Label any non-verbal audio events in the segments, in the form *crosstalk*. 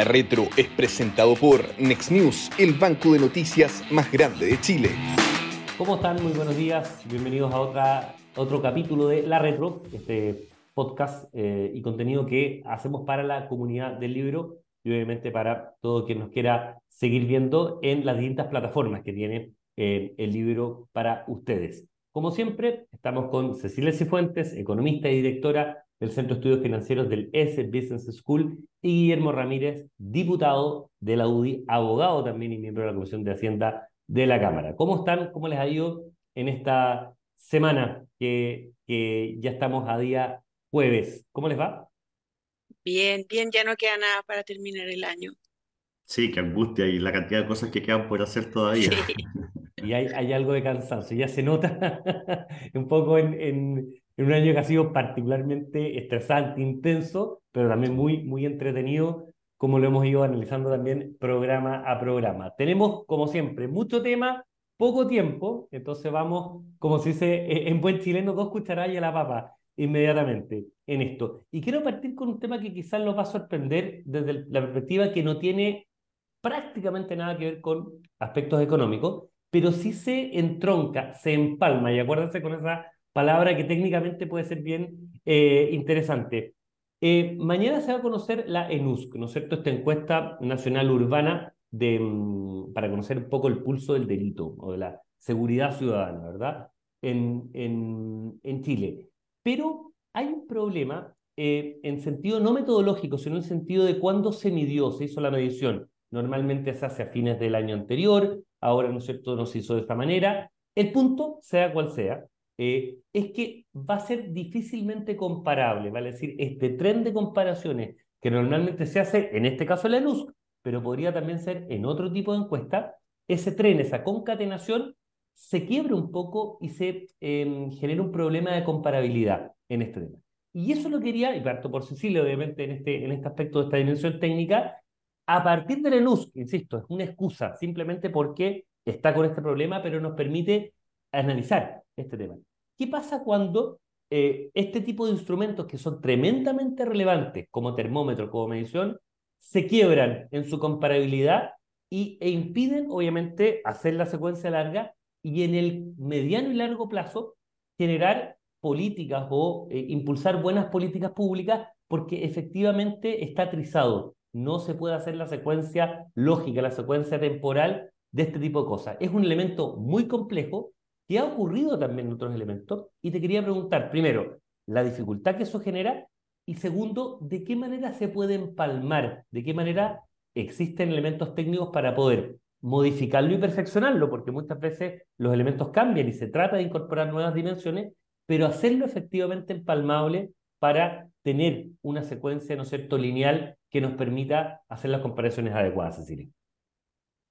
La Retro es presentado por Next News, el banco de noticias más grande de Chile. ¿Cómo están? Muy buenos días. Bienvenidos a otro capítulo de La Retro, este podcast eh, y contenido que hacemos para la comunidad del libro y obviamente para todo quien nos quiera seguir viendo en las distintas plataformas que tiene eh, el libro para ustedes. Como siempre, estamos con Cecilia Cifuentes, economista y directora del Centro de Estudios Financieros del S Business School, y Guillermo Ramírez, diputado de la UDI, abogado también y miembro de la Comisión de Hacienda de la Cámara. ¿Cómo están? ¿Cómo les ha ido en esta semana que, que ya estamos a día jueves? ¿Cómo les va? Bien, bien, ya no queda nada para terminar el año. Sí, qué angustia y la cantidad de cosas que quedan por hacer todavía. *laughs* Y hay, hay algo de cansancio, ya se nota *laughs* un poco en, en, en un año que ha sido particularmente estresante, intenso, pero también muy, muy entretenido, como lo hemos ido analizando también programa a programa. Tenemos, como siempre, mucho tema, poco tiempo, entonces vamos, como se dice eh, en buen chileno, dos cucharadas y a la papa inmediatamente en esto. Y quiero partir con un tema que quizás los va a sorprender desde la perspectiva que no tiene prácticamente nada que ver con aspectos económicos, pero sí se entronca, se empalma, y acuérdense con esa palabra que técnicamente puede ser bien eh, interesante. Eh, mañana se va a conocer la ENUSC, ¿no es cierto? Esta encuesta nacional urbana de, mm, para conocer un poco el pulso del delito o de la seguridad ciudadana, ¿verdad? En, en, en Chile. Pero hay un problema eh, en sentido no metodológico, sino en sentido de cuándo se midió, se hizo la medición. Normalmente se hace a fines del año anterior, ahora, ¿no es cierto?, no se hizo de esta manera. El punto, sea cual sea, eh, es que va a ser difícilmente comparable, vale decir, este tren de comparaciones que normalmente se hace, en este caso la luz, pero podría también ser en otro tipo de encuesta, ese tren, esa concatenación, se quiebra un poco y se eh, genera un problema de comparabilidad en este tema. Y eso lo quería, y parto por Cecilia, obviamente, en este, en este aspecto de esta dimensión técnica, a partir de la luz, insisto, es una excusa, simplemente porque está con este problema, pero nos permite analizar este tema. ¿Qué pasa cuando eh, este tipo de instrumentos que son tremendamente relevantes, como termómetro, como medición, se quiebran en su comparabilidad y, e impiden, obviamente, hacer la secuencia larga y en el mediano y largo plazo generar políticas o eh, impulsar buenas políticas públicas porque efectivamente está trizado. No se puede hacer la secuencia lógica, la secuencia temporal de este tipo de cosas. Es un elemento muy complejo ¿Qué ha ocurrido también en otros elementos? Y te quería preguntar, primero, la dificultad que eso genera y segundo, ¿de qué manera se puede empalmar? ¿De qué manera existen elementos técnicos para poder modificarlo y perfeccionarlo? Porque muchas veces los elementos cambian y se trata de incorporar nuevas dimensiones, pero hacerlo efectivamente empalmable para tener una secuencia, ¿no es cierto?, lineal que nos permita hacer las comparaciones adecuadas, Cecilia.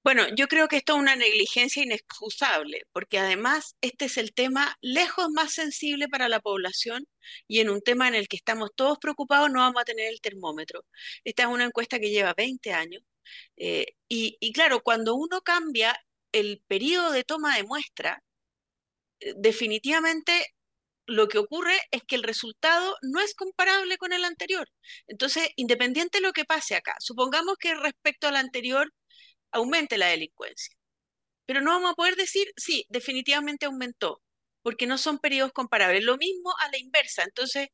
Bueno, yo creo que esto es una negligencia inexcusable, porque además este es el tema lejos más sensible para la población y en un tema en el que estamos todos preocupados no vamos a tener el termómetro. Esta es una encuesta que lleva 20 años eh, y, y claro, cuando uno cambia el periodo de toma de muestra, eh, definitivamente lo que ocurre es que el resultado no es comparable con el anterior. Entonces, independiente de lo que pase acá, supongamos que respecto al anterior aumente la delincuencia. Pero no vamos a poder decir, sí, definitivamente aumentó, porque no son periodos comparables. Lo mismo a la inversa. Entonces,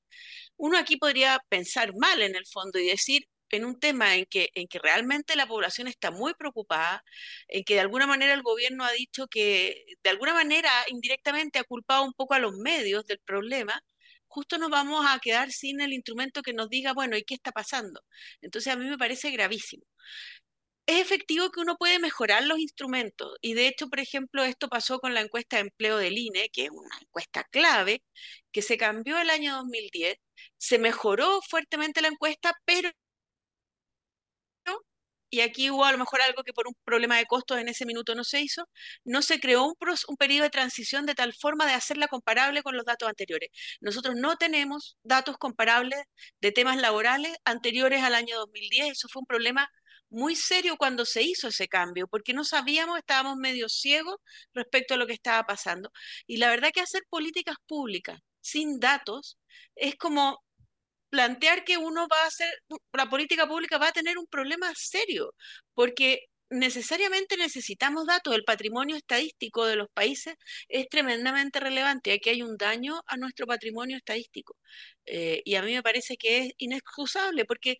uno aquí podría pensar mal en el fondo y decir, en un tema en que, en que realmente la población está muy preocupada, en que de alguna manera el gobierno ha dicho que, de alguna manera, indirectamente ha culpado un poco a los medios del problema, justo nos vamos a quedar sin el instrumento que nos diga, bueno, ¿y qué está pasando? Entonces a mí me parece gravísimo es efectivo que uno puede mejorar los instrumentos. Y de hecho, por ejemplo, esto pasó con la encuesta de empleo del INE, que es una encuesta clave, que se cambió el año 2010, se mejoró fuertemente la encuesta, pero y aquí hubo a lo mejor algo que por un problema de costos en ese minuto no se hizo, no se creó un, un, periodo de transición de tal forma de hacerla comparable con los datos anteriores. Nosotros no tenemos datos comparables de temas laborales anteriores al año 2010, eso fue un problema muy serio cuando se hizo ese cambio, porque no sabíamos, estábamos medio ciegos respecto a lo que estaba pasando. Y la verdad que hacer políticas públicas sin datos es como plantear que uno va a hacer, la política pública va a tener un problema serio, porque necesariamente necesitamos datos. El patrimonio estadístico de los países es tremendamente relevante. Aquí hay un daño a nuestro patrimonio estadístico. Eh, y a mí me parece que es inexcusable, porque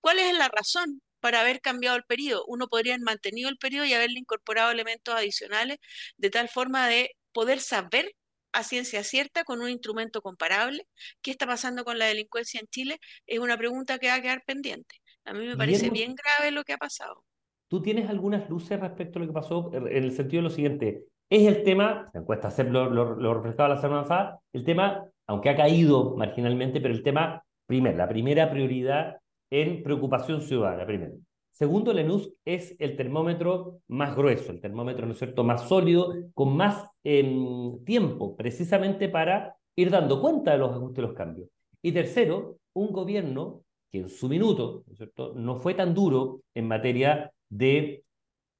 ¿cuál es la razón para haber cambiado el periodo? Uno podría haber mantenido el periodo y haberle incorporado elementos adicionales de tal forma de poder saber a ciencia cierta con un instrumento comparable qué está pasando con la delincuencia en Chile es una pregunta que va a quedar pendiente. A mí me parece bien grave lo que ha pasado. ¿Tú tienes algunas luces respecto a lo que pasó en el sentido de lo siguiente? Es el tema, me cuesta hacer lo, lo, refrescado la semana pasada, el tema, aunque ha caído marginalmente, pero el tema, primero, la primera prioridad en preocupación ciudadana, primero. Segundo, el ENUS es el termómetro más grueso, el termómetro, ¿no es cierto?, más sólido, con más em, tiempo, precisamente para ir dando cuenta de los ajustes y los cambios. Y tercero, un gobierno que en su minuto, ¿no es cierto?, no fue tan duro en materia de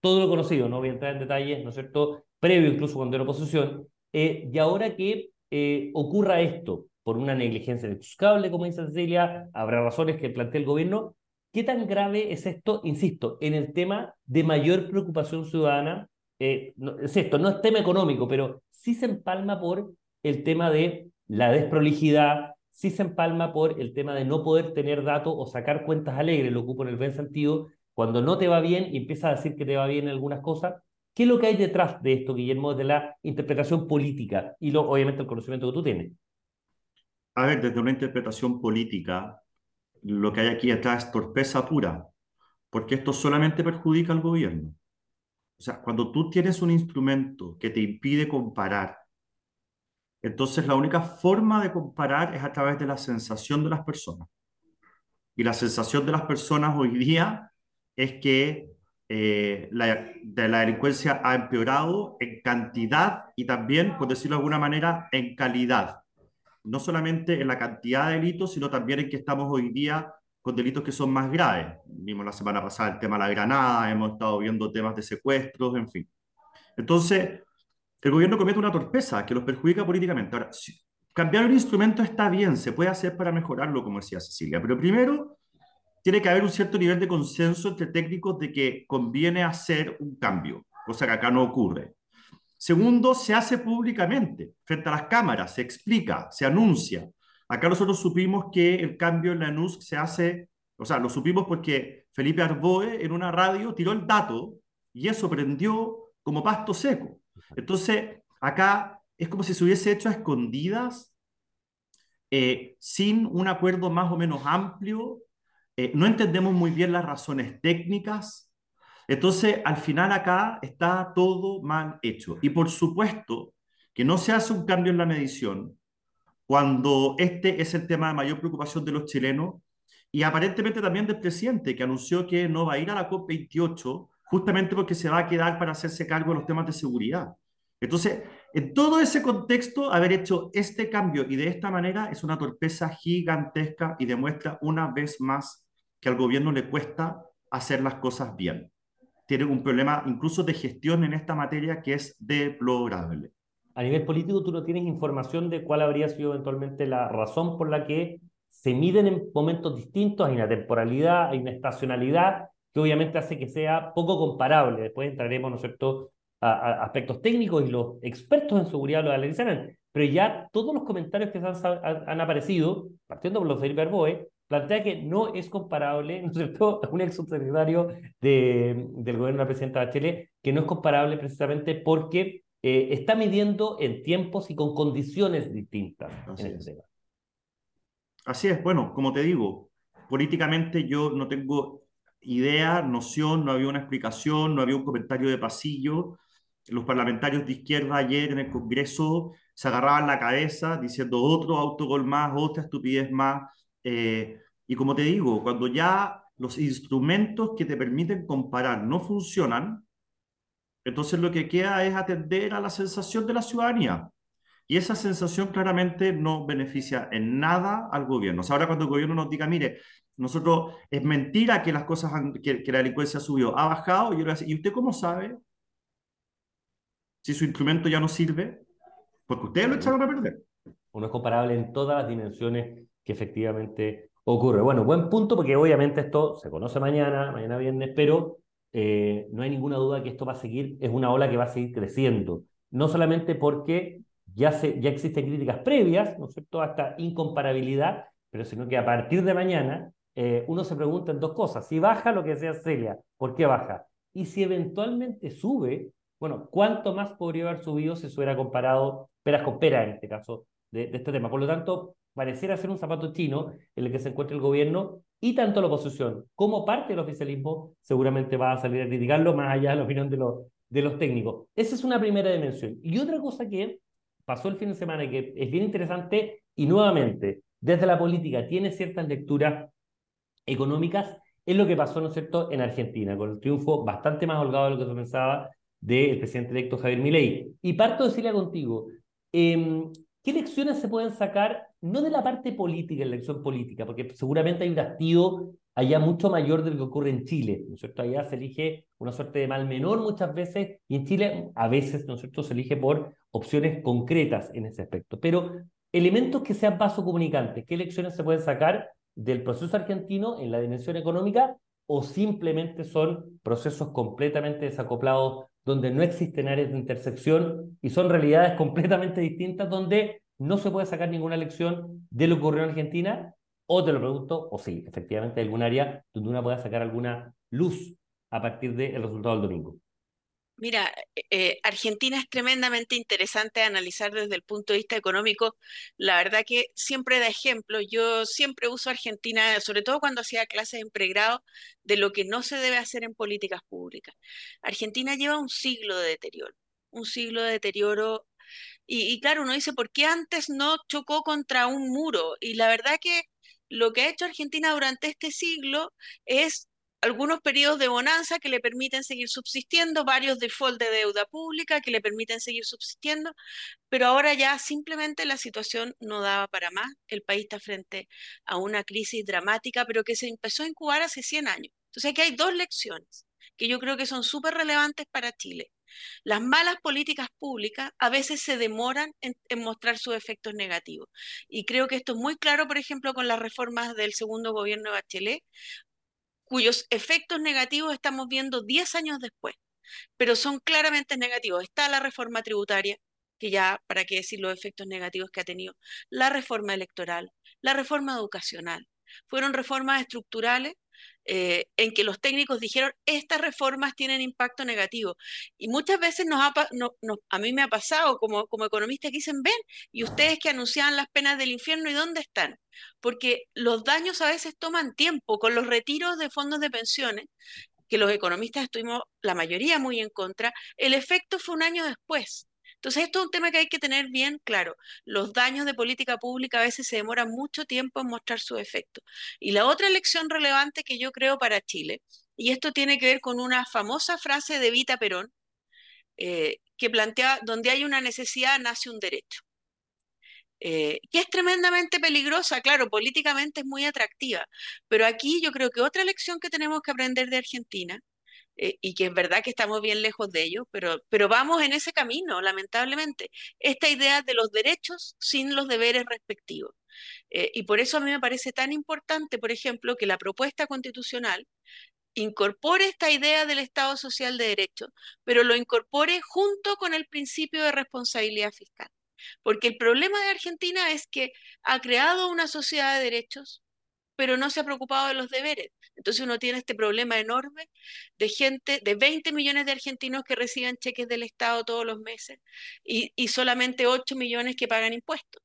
todo lo conocido, no voy a entrar en detalles, ¿no es cierto?, previo incluso cuando era oposición, eh, y ahora que eh, ocurra esto por una negligencia inexcusable, como dice Cecilia, habrá razones que plantea el gobierno, ¿Qué tan grave es esto, insisto, en el tema de mayor preocupación ciudadana? Eh, es esto, no es tema económico, pero sí se empalma por el tema de la desprolijidad, sí se empalma por el tema de no poder tener datos o sacar cuentas alegres, lo ocupo en el buen sentido, cuando no te va bien y empiezas a decir que te va bien en algunas cosas. ¿Qué es lo que hay detrás de esto, Guillermo, de la interpretación política y lo, obviamente el conocimiento que tú tienes? A ver, desde una interpretación política, lo que hay aquí atrás es torpeza pura, porque esto solamente perjudica al gobierno. O sea, cuando tú tienes un instrumento que te impide comparar, entonces la única forma de comparar es a través de la sensación de las personas. Y la sensación de las personas hoy día es que eh, la, de la delincuencia ha empeorado en cantidad y también, por decirlo de alguna manera, en calidad no solamente en la cantidad de delitos, sino también en que estamos hoy día con delitos que son más graves. Vimos la semana pasada el tema de la granada, hemos estado viendo temas de secuestros, en fin. Entonces, el gobierno comete una torpeza que los perjudica políticamente. Ahora, cambiar un instrumento está bien, se puede hacer para mejorarlo, como decía Cecilia, pero primero tiene que haber un cierto nivel de consenso entre técnicos de que conviene hacer un cambio, cosa que acá no ocurre. Segundo, se hace públicamente, frente a las cámaras, se explica, se anuncia. Acá nosotros supimos que el cambio en la NUS se hace, o sea, lo supimos porque Felipe Arboe en una radio tiró el dato y eso prendió como pasto seco. Entonces, acá es como si se hubiese hecho a escondidas, eh, sin un acuerdo más o menos amplio. Eh, no entendemos muy bien las razones técnicas, entonces, al final acá está todo mal hecho. Y por supuesto que no se hace un cambio en la medición cuando este es el tema de mayor preocupación de los chilenos y aparentemente también del presidente, que anunció que no va a ir a la COP28 justamente porque se va a quedar para hacerse cargo de los temas de seguridad. Entonces, en todo ese contexto, haber hecho este cambio y de esta manera es una torpeza gigantesca y demuestra una vez más que al gobierno le cuesta hacer las cosas bien tiene un problema incluso de gestión en esta materia que es deplorable. A nivel político, ¿tú no tienes información de cuál habría sido eventualmente la razón por la que se miden en momentos distintos? Hay una temporalidad, hay una estacionalidad que obviamente hace que sea poco comparable. Después entraremos, ¿no es cierto?, a, aspectos técnicos y los expertos en seguridad lo analizarán. Pero ya todos los comentarios que han, aparecido, partiendo por los de Felipe Arboe, plantea que no es comparable, *laughs* ¿no es cierto?, un ex subsecretario de, del gobierno de la presidenta Bachelet, que no es comparable precisamente porque eh, está midiendo en tiempos y con condiciones distintas Así en ese tema. Así es, bueno, como te digo, políticamente yo no tengo idea, noción, no había una explicación, no había un comentario de pasillo. Los parlamentarios de izquierda ayer en el Congreso se agarraban la cabeza diciendo otro autogol más, otra estupidez más eh, y como te digo, cuando ya los instrumentos que te permiten comparar no funcionan, entonces lo que queda es atender a la sensación de la ciudadanía. Y esa sensación claramente no beneficia en nada al gobierno. ahora cuando el gobierno nos diga, mire, nosotros es mentira que las cosas, que, la delincuencia subió, ha bajado, y, yo ¿y usted cómo sabe si su instrumento ya no sirve? Porque ustedes lo echaron a perder. Uno es comparable en todas las dimensiones efectivamente ocurre. Bueno, buen punto porque obviamente esto se conoce mañana, mañana viernes, pero eh, no hay ninguna duda que esto va a seguir, es una ola que va a seguir creciendo, no solamente porque ya, se, ya existen críticas previas, ¿no es cierto?, a esta incomparabilidad, pero sino que a partir de mañana eh, uno se pregunta en dos cosas. Si baja lo que sea Celia, ¿por qué baja? Y si eventualmente sube, bueno, ¿cuánto más podría haber subido si se hubiera comparado peras con peras en este caso de, de este tema? Por lo tanto, pareciera ser un zapato chino en el que se encuentra el gobierno y tanto la oposición como parte del oficialismo seguramente va a salir a criticarlo más allá de la opinión de los, de los técnicos. Esa es una primera dimensión. Y otra cosa que pasó el fin de semana y que es bien interesante y nuevamente desde la política tiene ciertas lecturas económicas es lo que pasó, ¿no cierto?, en Argentina, con el triunfo bastante más holgado de lo que se pensaba del presidente electo Javier Milei. Y parto de contigo, em, ¿qué lecciones se pueden sacar, no de la parte política, en la elección política, porque seguramente hay un hastío allá mucho mayor de lo que ocurre en Chile, ¿no es cierto? Allá se elige una suerte de mal menor muchas veces, y en Chile a veces, ¿no es cierto?, se elige por opciones concretas en ese aspecto. Pero elementos que sean paso comunicantes, ¿qué lecciones se pueden sacar del proceso argentino en la dimensión económica o simplemente son procesos completamente desacoplados donde no existen áreas de intersección y son realidades completamente distintas donde no se puede sacar ninguna lección de lo que ocurrió en Argentina o te lo pregunto, o sí, efectivamente hay algún área donde uno pueda sacar alguna luz a partir del resultado del domingo. Mira, eh, Argentina es tremendamente interesante analizar desde el punto de vista económico. La verdad que siempre da ejemplo. Yo siempre uso Argentina, sobre todo cuando hacía clases en pregrado, de lo que no se debe hacer en políticas públicas. Argentina lleva un siglo de deterioro, un siglo de deterioro. Y, y claro, uno dice, ¿por qué antes no chocó contra un muro? Y la verdad que lo que ha hecho Argentina durante este siglo es algunos periodos de bonanza que le permiten seguir subsistiendo, varios default de deuda pública que le permiten seguir subsistiendo, pero ahora ya simplemente la situación no daba para más. El país está frente a una crisis dramática, pero que se empezó a incubar hace 100 años. Entonces aquí hay dos lecciones que yo creo que son súper relevantes para Chile. Las malas políticas públicas a veces se demoran en, mostrar sus efectos negativos. Y creo que esto es muy claro, por ejemplo, con las reformas del segundo gobierno de Bachelet, cuyos efectos negativos estamos viendo 10 años después, pero son claramente negativos. Está la reforma tributaria, que ya, para qué decir los efectos negativos que ha tenido, la reforma electoral, la reforma educacional. Fueron reformas estructurales eh, en que los técnicos dijeron, estas reformas tienen impacto negativo. Y muchas veces nos ha, no, a mí me ha pasado como, como economista que dicen, ven, y ustedes que anunciaban las penas del infierno, ¿y dónde están? Porque los daños a veces toman tiempo, con los retiros de fondos de pensiones, que los economistas estuvimos la mayoría muy en contra, el efecto fue un año después. Entonces, esto es un tema que hay que tener bien claro. Los daños de política pública a veces se demoran mucho tiempo en mostrar su efecto. Y la otra lección relevante que yo creo para Chile, y esto tiene que ver con una famosa frase de Vita Perón, eh, que plantea, donde hay una necesidad, nace un derecho. Eh, que es tremendamente peligrosa, claro, políticamente es muy atractiva, pero aquí yo creo que otra lección que tenemos que aprender de Argentina eh, y que es verdad que estamos bien lejos de ello, pero, pero vamos en ese camino, lamentablemente. Esta idea de los derechos sin los deberes respectivos. Eh, y por eso a mí me parece tan importante, por ejemplo, que la propuesta constitucional incorpore esta idea del Estado social de derecho, pero lo incorpore junto con el principio de responsabilidad fiscal. Porque el problema de Argentina es que ha creado una sociedad de derechos, pero no se ha preocupado de los deberes. Entonces uno tiene este problema enorme de gente, de 20 millones de argentinos que reciben cheques del Estado todos los meses y, solamente 8 millones que pagan impuestos.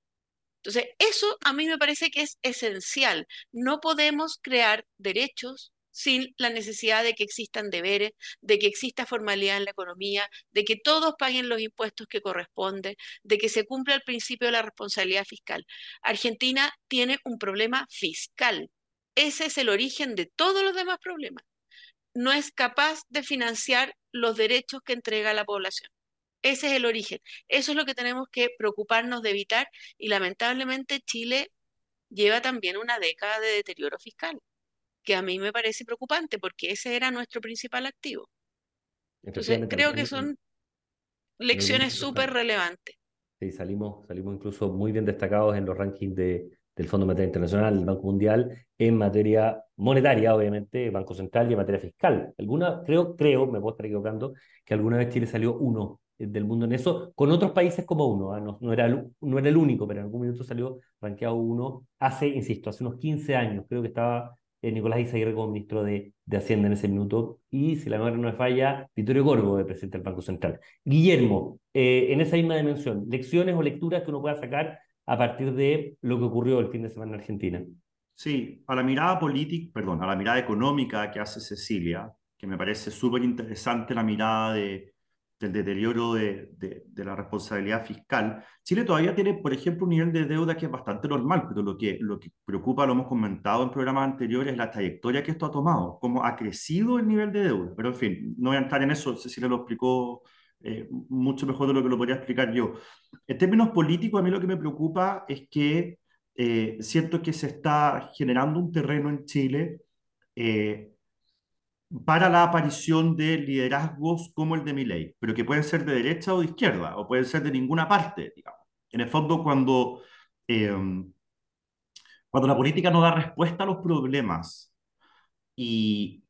Entonces, eso a mí me parece que es esencial. No podemos crear derechos sin la necesidad de que existan deberes, de que exista formalidad en la economía, de que todos paguen los impuestos que corresponden, de que se cumpla el principio de la responsabilidad fiscal. Argentina tiene un problema fiscal. Ese es el origen de todos los demás problemas. No es capaz de financiar los derechos que entrega la población. Ese es el origen. Eso es lo que tenemos que preocuparnos de evitar y lamentablemente Chile lleva también una década de deterioro fiscal que a mí me parece preocupante porque ese era nuestro principal activo. Entonces, creo que son lecciones súper relevantes. Sí, salimos, salimos incluso muy bien destacados en los rankings de, del Fondo Monetario Internacional, del Banco Mundial, en materia monetaria, obviamente, Banco Central y en materia fiscal. Alguna, creo, creo, me puedo estar equivocando, que alguna vez Chile salió uno eh, del mundo en eso, con otros países como uno, ¿ah? no, no, era, no era el único, pero en algún minuto salió rankeado uno hace, insisto, hace unos 15 años, creo que estaba eh, Nicolás Izaguirre como ministro de, de, Hacienda en ese minuto, y si la memoria no me falla, Vittorio Gorgo, de presidente del Banco Central. Guillermo, eh, en esa misma dimensión, lecciones o lecturas que uno pueda sacar a partir de lo que ocurrió el fin de semana en Argentina. Sí, a la mirada política, perdón, a la mirada económica que hace Cecilia, que me parece súper interesante la mirada de, del deterioro de, de, la responsabilidad fiscal, Chile todavía tiene, por ejemplo, un nivel de deuda que es bastante normal, pero lo que, lo que preocupa, lo hemos comentado en programas anteriores, es la trayectoria que esto ha tomado, cómo ha crecido el nivel de deuda. Pero en fin, no voy a entrar en eso, Cecilia lo explicó eh, mucho mejor de lo que lo podría explicar yo. En términos políticos, a mí lo que me preocupa es que eh, siento que se está generando un terreno en Chile eh, para la aparición de liderazgos como el de Milei, pero que pueden ser de derecha o de izquierda, o pueden ser de ninguna parte, digamos. En el fondo, cuando, cuando la política no da respuesta a los problemas y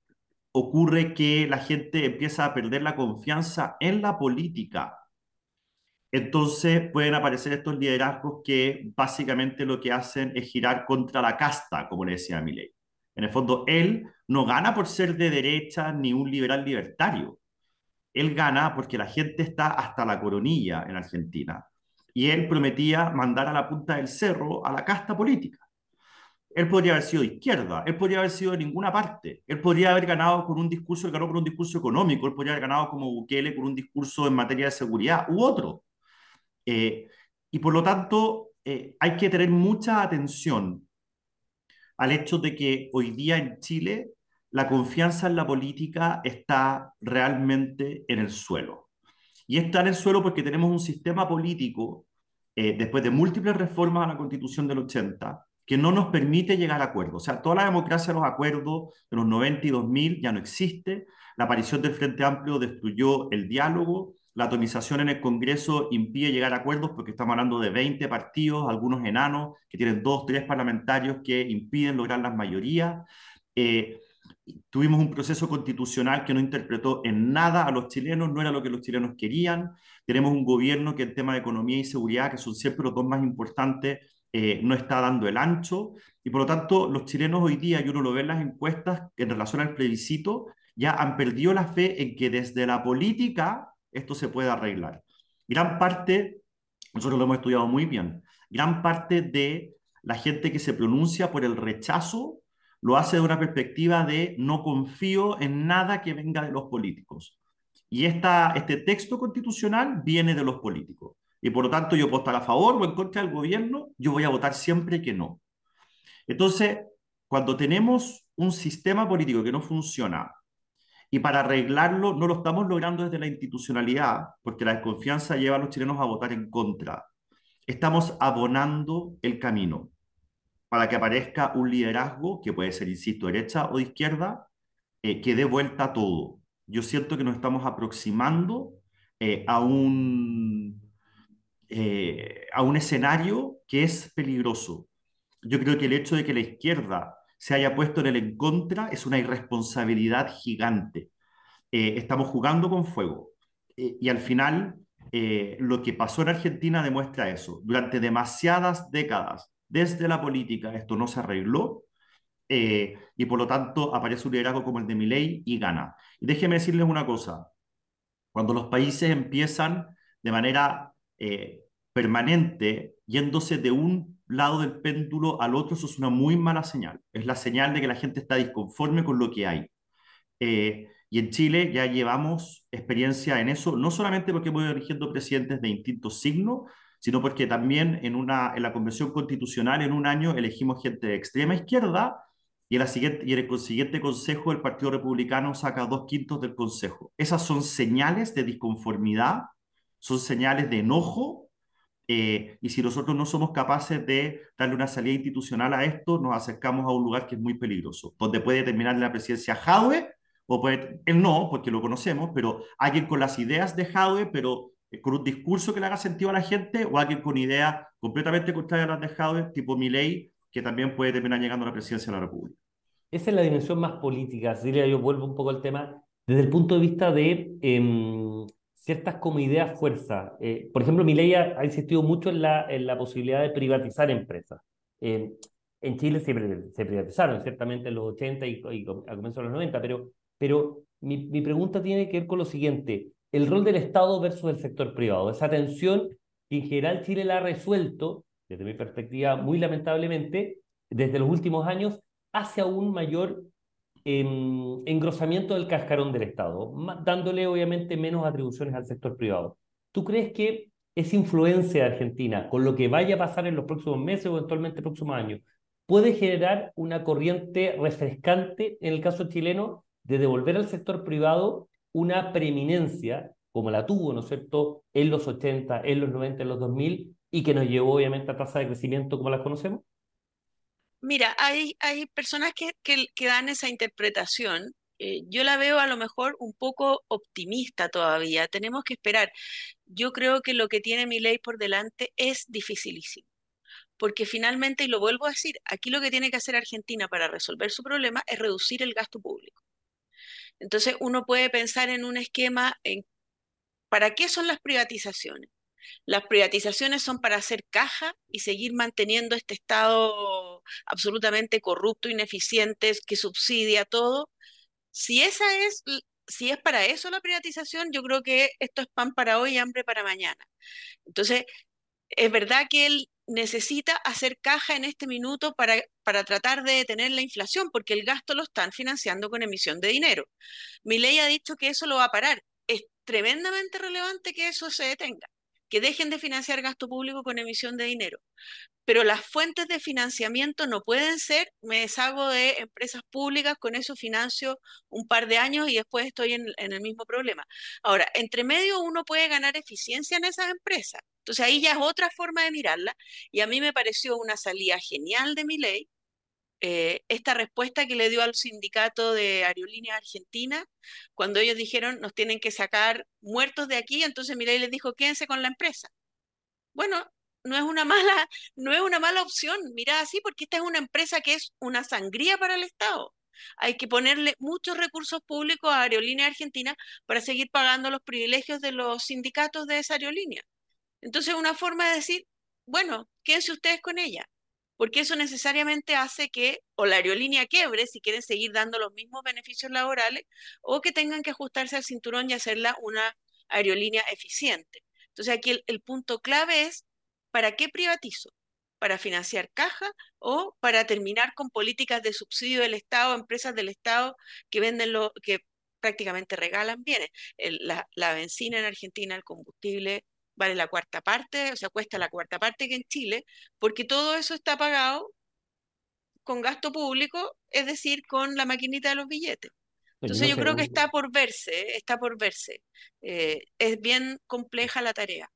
ocurre que la gente empieza a perder la confianza en la política. Entonces pueden aparecer estos liderazgos que básicamente lo que hacen es girar contra la casta, como le decía Milei. En el fondo, él no gana por ser de derecha ni un liberal libertario. Él gana porque la gente está hasta la coronilla en Argentina. Y él prometía mandar a la punta del cerro a la casta política. Él podría haber sido de izquierda, él podría haber sido de ninguna parte, él podría haber ganado con un discurso, ganó por un discurso económico, él podría haber ganado como Bukele con un discurso en materia de seguridad u otro. Eh, y por lo tanto, eh, hay que tener mucha atención al hecho de que hoy día en Chile la confianza en la política está realmente en el suelo. Y está en el suelo porque tenemos un sistema político, eh, después de múltiples reformas a la Constitución del 80, que no nos permite llegar a acuerdos. O sea, toda la democracia de los acuerdos de los 90 y 2000 ya no existe. La aparición del Frente Amplio destruyó el diálogo. La atomización en el Congreso impide llegar a acuerdos porque estamos hablando de 20 partidos, algunos enanos, que tienen dos, tres parlamentarios que impiden lograr las mayorías. Eh, tuvimos un proceso constitucional que no interpretó en nada a los chilenos, no era lo que los chilenos querían. Tenemos un gobierno que en tema de economía y seguridad, que son siempre los dos más importantes, eh, no está dando el ancho y por lo tanto los chilenos hoy día, y uno lo ve en las encuestas en relación al plebiscito, ya han perdido la fe en que desde la política esto se puede arreglar. Gran parte, nosotros lo hemos estudiado muy bien, gran parte de la gente que se pronuncia por el rechazo lo hace de una perspectiva de no confío en nada que venga de los políticos. Y esta, este texto constitucional viene de los políticos y por lo tanto yo puedo estar a favor o en contra del gobierno, yo voy a votar siempre que no. Entonces, cuando tenemos un sistema político que no funciona y para arreglarlo no lo estamos logrando desde la institucionalidad, porque la desconfianza lleva a los chilenos a votar en contra, estamos abonando el camino para que aparezca un liderazgo que puede ser, insisto, derecha o de izquierda, eh, que dé vuelta a todo. Yo siento que nos estamos aproximando eh, a un eh, a un escenario que es peligroso. Yo creo que el hecho de que la izquierda se haya puesto en el en contra es una irresponsabilidad gigante. Eh, estamos jugando con fuego. Eh, y al final, lo que pasó en Argentina demuestra eso. Durante demasiadas décadas, desde la política, esto no se arregló. y por lo tanto aparece un liderazgo como el de Milei y gana. Y déjeme decirles una cosa. Cuando los países empiezan de manera eh, permanente yéndose de un lado del péndulo al otro, eso es una muy mala señal. Es la señal de que la gente está disconforme con lo que hay. Eh, y en Chile ya llevamos experiencia en eso, no solamente porque hemos ido eligiendo presidentes de distintos signos, sino porque también en, una, en la Convención Constitucional en un año elegimos gente de extrema izquierda y en, la siguiente, y en el siguiente Consejo el Partido Republicano saca dos quintos del Consejo. Esas son señales de disconformidad son señales de enojo eh, y si nosotros no somos capaces de darle una salida institucional a esto, nos acercamos a un lugar que es muy peligroso, donde puede terminar la presidencia Jadwe, o puede, él no, porque lo conocemos, pero alguien con las ideas de Jadwe, pero eh, con un discurso que le haga sentido a la gente, o alguien con ideas completamente contrarias a las de Jadwe, tipo Milei, que también puede terminar llegando a la presidencia de la República. Esa es la dimensión más política. Diría yo vuelvo un poco al tema desde el punto de vista de em, ciertas como ideas fuerza. Eh, por ejemplo, mi ha, ha insistido mucho en la, en la posibilidad de privatizar empresas. Em, en Chile se, se, privatizaron, ciertamente en los 80 y, y a comienzos de los 90, pero, pero mi, mi pregunta tiene que ver con lo siguiente, el rol del Estado versus el sector privado, esa tensión que en general Chile la ha resuelto, desde mi perspectiva, muy lamentablemente, desde los últimos años, hacia un mayor eh, engrosamiento del cascarón del Estado, dándole obviamente menos atribuciones al sector privado. ¿Tú crees que esa influencia de Argentina con lo que vaya a pasar en los próximos meses o eventualmente próximos años puede generar una corriente refrescante en el caso chileno de devolver al sector privado una preeminencia como la tuvo, ¿no es cierto?, en los 80, en los 90, en los 2000 y que nos llevó obviamente a tasa de crecimiento como las conocemos? Mira, hay, hay personas que, que, dan esa interpretación. Eh, yo la veo a lo mejor un poco optimista todavía. Tenemos que esperar. Yo creo que lo que tiene mi ley por delante es dificilísimo. Porque finalmente, y lo vuelvo a decir, aquí lo que tiene que hacer Argentina para resolver su problema es reducir el gasto público. Entonces, uno puede pensar en un esquema en ¿para qué son las privatizaciones? Las privatizaciones son para hacer caja y seguir manteniendo este Estado absolutamente corrupto, ineficiente, que subsidia todo. Si esa es, si es para eso la privatización, yo creo que esto es pan para hoy y hambre para mañana. Entonces, es verdad que él necesita hacer caja en este minuto para, para tratar de detener la inflación, porque el gasto lo están financiando con emisión de dinero. Mi ley ha dicho que eso lo va a parar. Es tremendamente relevante que eso se detenga que dejen de financiar gasto público con emisión de dinero. Pero las fuentes de financiamiento no pueden ser, me deshago de empresas públicas, con eso financio un par de años y después estoy en, el mismo problema. Ahora, entre medio uno puede ganar eficiencia en esas empresas. Entonces ahí ya es otra forma de mirarla y a mí me pareció una salida genial de mi ley eh, esta respuesta que le dio al sindicato de Aerolíneas Argentina, cuando ellos dijeron nos tienen que sacar muertos de aquí, entonces Milei les dijo quédense con la empresa. Bueno, no es una mala, *laughs* no es una mala opción, mira así, porque esta es una empresa que es una sangría para el Estado. Hay que ponerle muchos recursos públicos a Aerolínea Argentina para seguir pagando los privilegios de los sindicatos de esa aerolínea. Entonces, una forma de decir, bueno, quédense ustedes con ella porque eso necesariamente hace que o la aerolínea quiebre si quieren seguir dando los mismos beneficios laborales o que tengan que ajustarse al cinturón y hacerla una aerolínea eficiente. Entonces aquí el, punto clave es, ¿para qué privatizo? ¿Para financiar caja o para terminar con políticas de subsidio del Estado, empresas del Estado que venden lo que prácticamente regalan bienes? la, la benzina en Argentina, el combustible vale la cuarta parte, o sea, cuesta la cuarta parte que en Chile, porque todo eso está pagado con gasto público, es decir, con la maquinita de los billetes. Entonces yo creo que está por verse, está por verse. Eh, es bien compleja la tarea.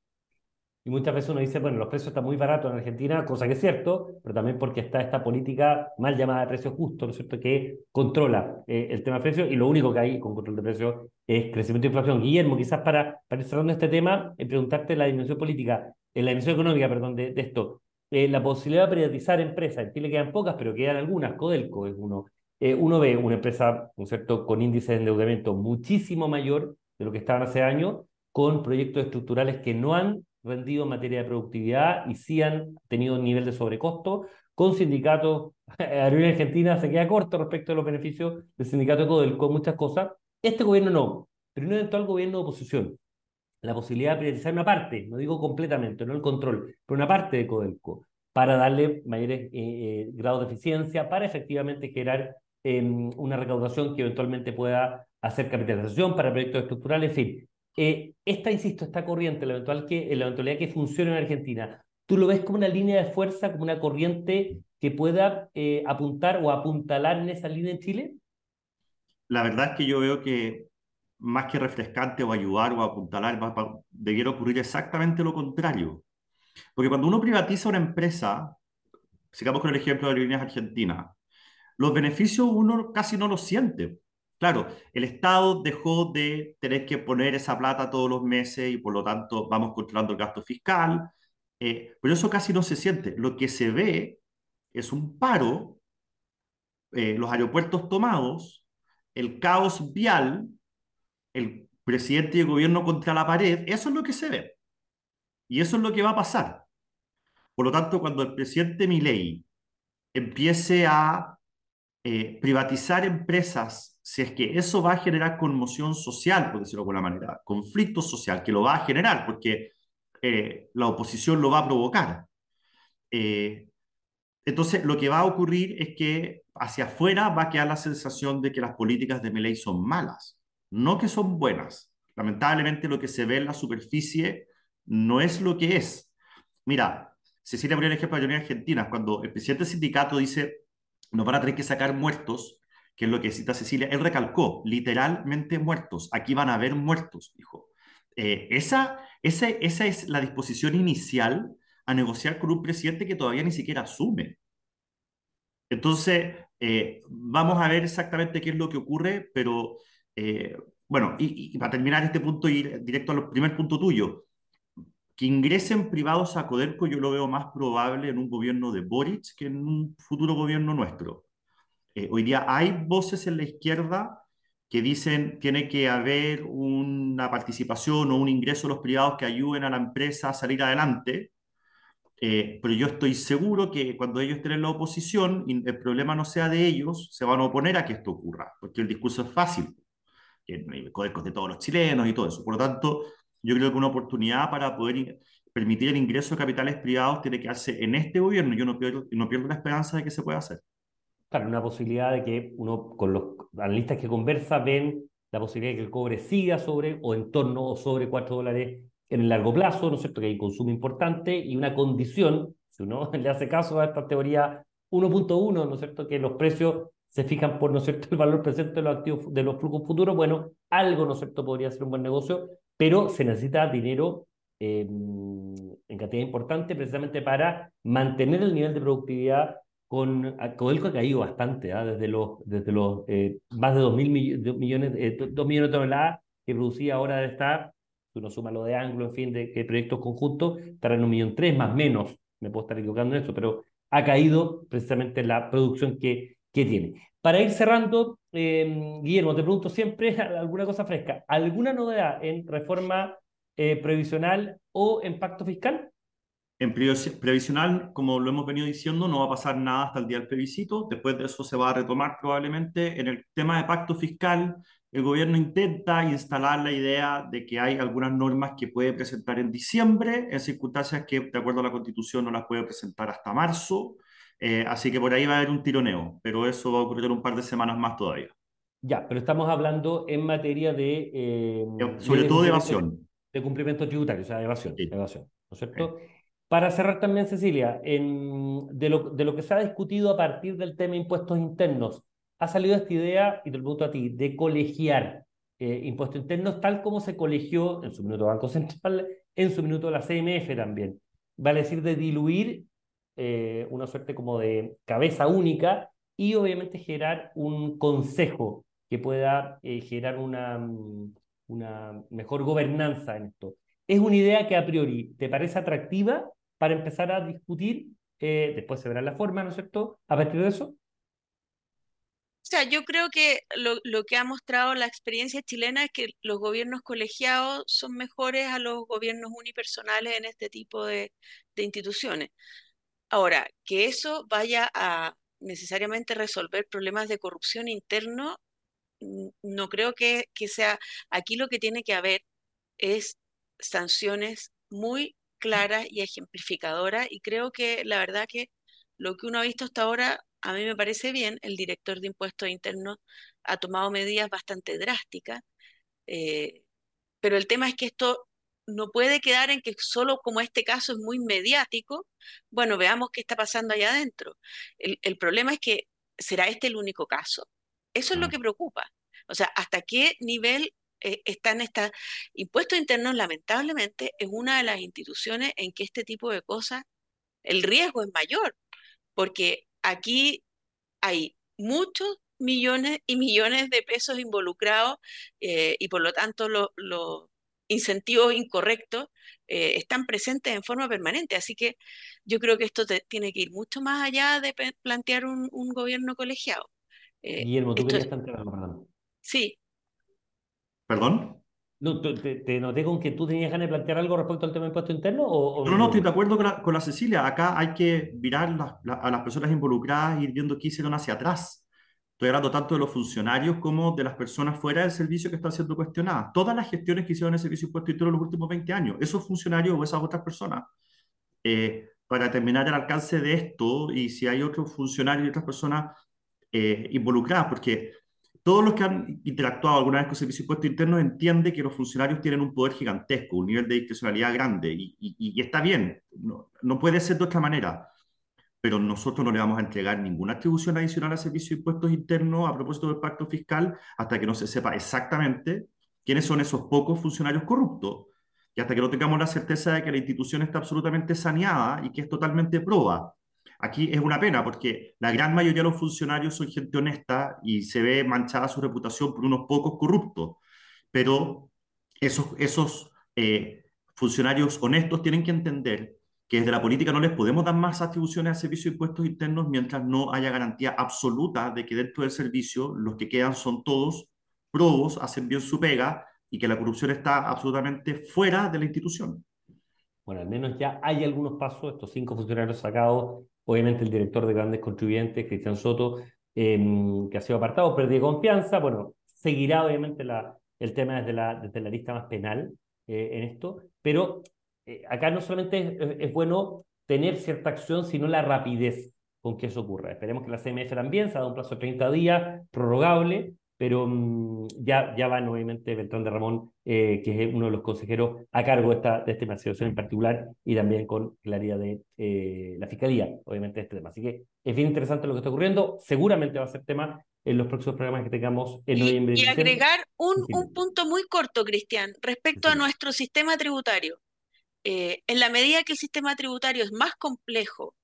Y muchas veces uno dice, bueno, los precios están muy baratos en Argentina, cosa que es cierto, pero también porque está esta política mal llamada de precios justos, ¿no es cierto?, que controla eh, el tema de precios y lo único que hay con control de precios es crecimiento de inflación. Guillermo, quizás para, para ir cerrando este tema, en preguntarte la dimensión política, en la dimensión económica, perdón, de, esto, eh, la posibilidad de privatizar empresas, en Chile quedan pocas, pero quedan algunas, Codelco es uno. Eh, uno ve una empresa, ¿no es cierto?, con índice de endeudamiento muchísimo mayor de lo que estaban hace años, con proyectos estructurales que no han rendido en materia de productividad y sí han tenido un nivel de sobrecosto. Con sindicatos, *laughs* Aerolínea Argentina se queda corto respecto a los beneficios del sindicato Codelco, muchas cosas. Este gobierno no, pero un eventual gobierno de oposición. La posibilidad de privatizar una parte, no digo completamente, no el control, pero una parte de Codelco, para darle mayores eh, eh, grados de eficiencia, para efectivamente generar em, una recaudación que eventualmente pueda hacer capitalización para proyectos estructurales, en fin, eh, esta, insisto, esta corriente, la, eventual que, la eventualidad que funcione en Argentina, ¿tú lo ves como una línea de fuerza, como una corriente que pueda eh, apuntar o apuntalar en esa línea en Chile? La verdad es que yo veo que más que refrescante o ayudar o apuntalar, debiera ocurrir exactamente lo contrario. Porque cuando uno privatiza una empresa, sigamos con el ejemplo de Aerolíneas Argentinas, los beneficios uno casi no los siente. Claro, el Estado dejó de tener que poner esa plata todos los meses y por lo tanto vamos controlando el gasto fiscal, eh, pero eso casi no se siente. Lo que se ve es un paro, eh, los aeropuertos tomados, el caos vial, el presidente y el gobierno contra la pared, eso es lo que se ve. Y eso es lo que va a pasar. Por lo tanto, cuando el presidente Milei empiece a eh, privatizar empresas, si es que eso va a generar conmoción social, por decirlo de alguna manera, conflicto social, que lo va a generar, porque eh, la oposición lo va a provocar. Eh, entonces, lo que va a ocurrir es que hacia afuera va a quedar la sensación de que las políticas de Milei son malas, no que son buenas. Lamentablemente, lo que se ve en la superficie no es lo que es. Mira, Cecilia ponía el ejemplo de Argentina, cuando el presidente del sindicato dice nos van a tener que sacar muertos, que es lo que cita Cecilia, él recalcó, literalmente muertos, aquí van a haber muertos, dijo. Eh, esa, esa, esa es la disposición inicial a negociar con un presidente que todavía ni siquiera asume. Entonces, eh, vamos a ver exactamente qué es lo que ocurre, pero eh, bueno, y, y, para terminar este punto ir directo al primer punto tuyo, que ingresen privados a Codelco yo lo veo más probable en un gobierno de Boric que en un futuro gobierno nuestro. Eh, hoy día hay voces en la izquierda que dicen tiene que haber una participación o un ingreso de los privados que ayuden a la empresa a salir adelante, eh, pero yo estoy seguro que cuando ellos estén en la oposición el problema no sea de ellos, se van a oponer a que esto ocurra, porque el discurso es fácil, que Codelco de todos los chilenos y todo eso. Por lo tanto, yo creo que una oportunidad para poder permitir el ingreso de capitales privados tiene que hacerse en este gobierno. Yo no pierdo, no pierdo la esperanza de que se pueda hacer. Claro, una posibilidad de que uno, con los analistas que conversa, ven la posibilidad de que el cobre siga sobre o en torno o sobre 4 dólares en el largo plazo, ¿no es cierto? Que hay consumo importante y una condición, si uno *laughs* le hace caso a esta teoría 1.1, ¿no es cierto? Que los precios se fijan por, ¿no es cierto?, *laughs* el valor presente de los activos, de los flujos futuros, bueno, algo, ¿no es cierto?, podría ser un buen negocio, pero se necesita dinero eh, en cantidad importante precisamente para mantener el nivel de productividad con Codelco ha caído bastante, ¿eh? desde los, desde los eh, más de 2 mil millones, eh, 2 millones de toneladas que producía ahora de estar, si uno suma lo de Anglo, en fin, de, proyectos conjuntos, estará en un millón tres, más menos, me puedo estar equivocando en esto, pero ha caído precisamente la producción que, que tiene. Para ir cerrando, eh, Guillermo, te pregunto siempre *laughs* alguna cosa fresca. ¿Alguna novedad en reforma eh, previsional o en pacto fiscal? En previsional, como lo hemos venido diciendo, no va a pasar nada hasta el día del plebiscito. Después de eso se va a retomar probablemente. En el tema de pacto fiscal, el gobierno intenta instalar la idea de que hay algunas normas que puede presentar en diciembre, en circunstancias que, de acuerdo a la Constitución, no las puede presentar hasta marzo. Eh, así que por ahí va a haber un tironeo, pero eso va a ocurrir en un par de semanas más todavía. Ya, pero estamos hablando en materia de... Eh, Sobre todo de evasión. De cumplimiento tributario, o sea, de evasión, evasión ¿no es cierto? Para cerrar también, Cecilia, en, de, lo, de lo que se ha discutido a partir del tema impuestos internos, ha salido esta idea, y te lo pregunto a ti, de colegiar eh, impuestos internos tal como se colegió en su minuto Banco Central, en su minuto la CMF también. Vale decir, de diluir eh, una suerte como de cabeza única y obviamente generar un consejo que pueda eh, generar una, una mejor gobernanza en esto. Es una idea que a priori te parece atractiva para empezar a discutir, eh, después se verá la forma, ¿no es cierto?, a partir de eso. O sea, yo creo que lo, lo, que ha mostrado la experiencia chilena es que los gobiernos colegiados son mejores a los gobiernos unipersonales en este tipo de, de instituciones. Ahora, que eso vaya a necesariamente resolver problemas de corrupción interno, no creo que, que sea, aquí lo que tiene que haber es sanciones muy claras y ejemplificadoras y creo que la verdad que lo que uno ha visto hasta ahora, a mí me parece bien, el director de impuestos internos ha tomado medidas bastante drásticas, eh, pero el tema es que esto no puede quedar en que solo como este caso es muy mediático, bueno, veamos qué está pasando allá adentro. El, el problema es que, ¿será este el único caso? Eso es lo que preocupa. O sea, ¿hasta qué nivel eh, están estos impuestos internos? Lamentablemente, es una de las instituciones en que este tipo de cosas, el riesgo es mayor, porque aquí hay muchos millones y millones de pesos involucrados eh, y por lo tanto lo, lo, incentivos incorrectos eh, están presentes en forma permanente. Así que yo creo que esto tiene que ir mucho más allá de plantear un, gobierno colegiado. Eh, Guillermo, tú querías perdón. Sí. ¿Perdón? No, te, noté con que tú tenías ganas de plantear algo respecto al tema de impuesto interno. O, no, no, estoy de acuerdo con la, Cecilia. Acá hay que mirar a las personas involucradas y ir viendo qué hicieron hacia atrás. Estoy hablando tanto de los funcionarios como de las personas fuera del servicio que están siendo cuestionadas. Todas las gestiones que hicieron en el servicio de impuesto interno en los últimos 20 años, esos funcionarios o esas otras personas. Eh, para determinar el alcance de esto y si hay otros funcionarios y otras personas eh, involucradas, porque todos los que han interactuado alguna vez con servicio de impuesto interno entienden que los funcionarios tienen un poder gigantesco, un nivel de discrecionalidad grande, y, y, está bien, no, no, puede ser de otra manera, pero nosotros no le vamos a entregar ninguna atribución adicional al servicio de impuestos internos a propósito del pacto fiscal hasta que no se sepa exactamente quiénes son esos pocos funcionarios corruptos y hasta que no tengamos la certeza de que la institución está absolutamente saneada y que es totalmente proba. Aquí es una pena porque la gran mayoría de los funcionarios son gente honesta y se ve manchada su reputación por unos pocos corruptos, pero esos, esos eh, funcionarios honestos tienen que entender que desde la política no les podemos dar más atribuciones al servicio de impuestos internos mientras no haya garantía absoluta de que dentro del servicio los que quedan son todos probos, hacen bien su pega y que la corrupción está absolutamente fuera de la institución. Bueno, al menos ya hay algunos pasos, estos cinco funcionarios sacados obviamente el director de grandes contribuyentes, Cristian Soto, em, que ha sido apartado, de confianza, bueno, seguirá obviamente la, el tema desde la, desde la lista más penal eh, en esto, pero eh, acá no solamente es, bueno tener cierta acción, sino la rapidez con que eso ocurra. Esperemos que la CMF también se ha dado un plazo de 30 días, prorrogable, pero mm, ya, ya van obviamente Beltrán de Ramón, eh, que es uno de los consejeros a cargo de esta, de esta investigación en particular, y también con claridad de eh, la Fiscalía, obviamente, de este tema. Así que es bien interesante lo que está ocurriendo, seguramente va a ser tema en los próximos programas que tengamos en noviembre. Y, y agregar un, un, punto muy corto, Cristian, respecto a nuestro sistema tributario. Eh, en la medida que el sistema tributario es más complejo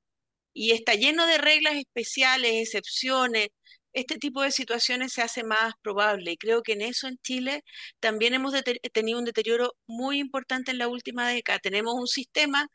y está lleno de reglas especiales, excepciones, este tipo de situaciones se hace más probable. Y creo que en eso en Chile también hemos tenido un deterioro muy importante en la última década. Tenemos un sistema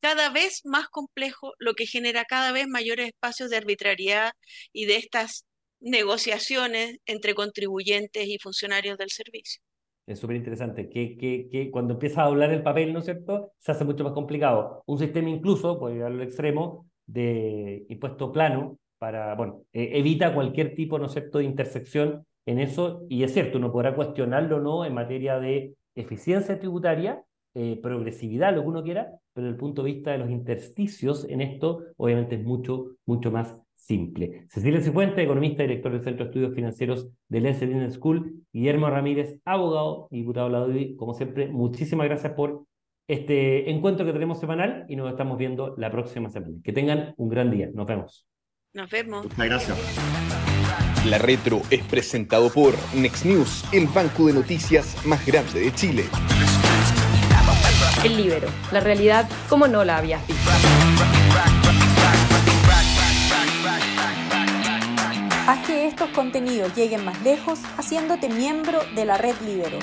cada vez más complejo, lo que genera cada vez mayores espacios de arbitrariedad y de estas negociaciones entre contribuyentes y funcionarios del servicio. Es súper interesante, que, que, que, cuando empieza a hablar el papel, ¿no es cierto?, se hace mucho más complicado. Un sistema incluso, por ir al extremo, de impuesto plano, para, bueno, e, evita cualquier tipo, ¿no es cierto?, de intersección en eso, y es cierto, uno podrá cuestionarlo o no en materia de eficiencia tributaria, eh, progresividad, lo que uno quiera, pero desde el punto de vista de los intersticios en esto, obviamente es mucho, mucho más simple. Cecilia Cifuente, economista, director del Centro de Estudios Financieros del Lense Business School, Guillermo Ramírez, abogado y diputado de la como siempre, muchísimas gracias por este encuentro que tenemos semanal y nos estamos viendo la próxima semana. Que tengan un gran día. Nos vemos. Nos vemos. Muchas gracias. La Retro es presentado por Next News, el banco de noticias más grande de Chile. El Libero, la realidad como no la habías visto. Haz que estos contenidos lleguen más lejos haciéndote miembro de la red Libero.